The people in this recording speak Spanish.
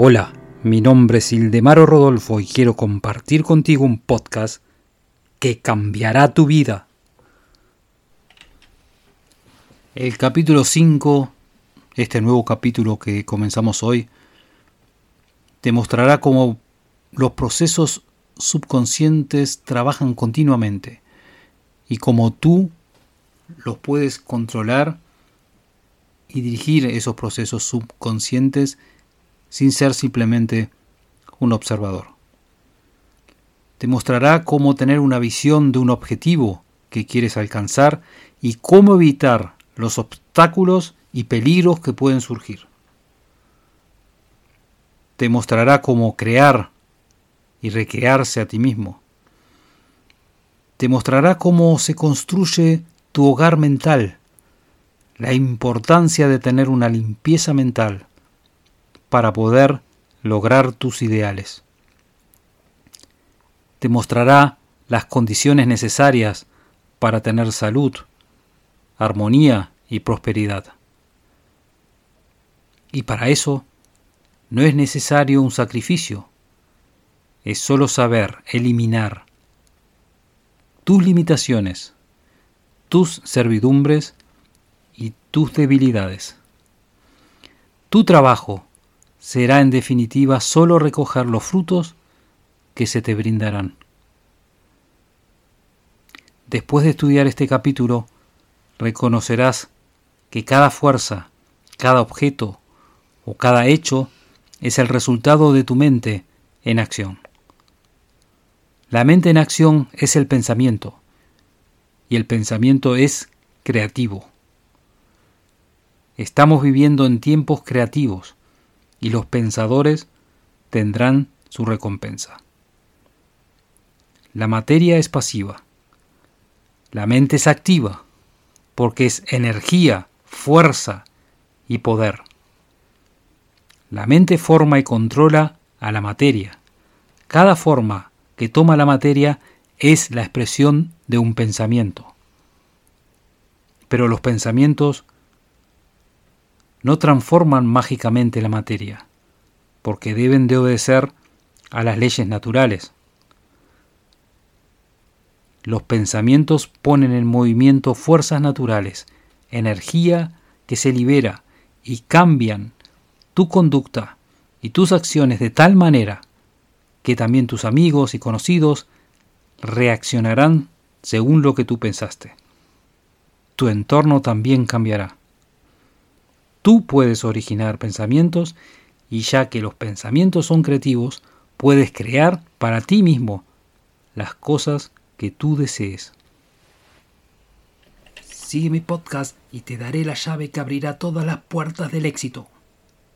Hola, mi nombre es Ildemaro Rodolfo y quiero compartir contigo un podcast que cambiará tu vida. El capítulo 5, este nuevo capítulo que comenzamos hoy, te mostrará cómo los procesos subconscientes trabajan continuamente y cómo tú los puedes controlar y dirigir esos procesos subconscientes sin ser simplemente un observador. Te mostrará cómo tener una visión de un objetivo que quieres alcanzar y cómo evitar los obstáculos y peligros que pueden surgir. Te mostrará cómo crear y recrearse a ti mismo. Te mostrará cómo se construye tu hogar mental, la importancia de tener una limpieza mental para poder lograr tus ideales. Te mostrará las condiciones necesarias para tener salud, armonía y prosperidad. Y para eso no es necesario un sacrificio, es solo saber eliminar tus limitaciones, tus servidumbres y tus debilidades. Tu trabajo será en definitiva solo recoger los frutos que se te brindarán. Después de estudiar este capítulo, reconocerás que cada fuerza, cada objeto o cada hecho es el resultado de tu mente en acción. La mente en acción es el pensamiento y el pensamiento es creativo. Estamos viviendo en tiempos creativos y los pensadores tendrán su recompensa. La materia es pasiva. La mente es activa porque es energía, fuerza y poder. La mente forma y controla a la materia. Cada forma que toma la materia es la expresión de un pensamiento. Pero los pensamientos no transforman mágicamente la materia, porque deben de obedecer a las leyes naturales. Los pensamientos ponen en movimiento fuerzas naturales, energía que se libera y cambian tu conducta y tus acciones de tal manera que también tus amigos y conocidos reaccionarán según lo que tú pensaste. Tu entorno también cambiará. Tú puedes originar pensamientos y ya que los pensamientos son creativos, puedes crear para ti mismo las cosas que tú desees. Sigue mi podcast y te daré la llave que abrirá todas las puertas del éxito.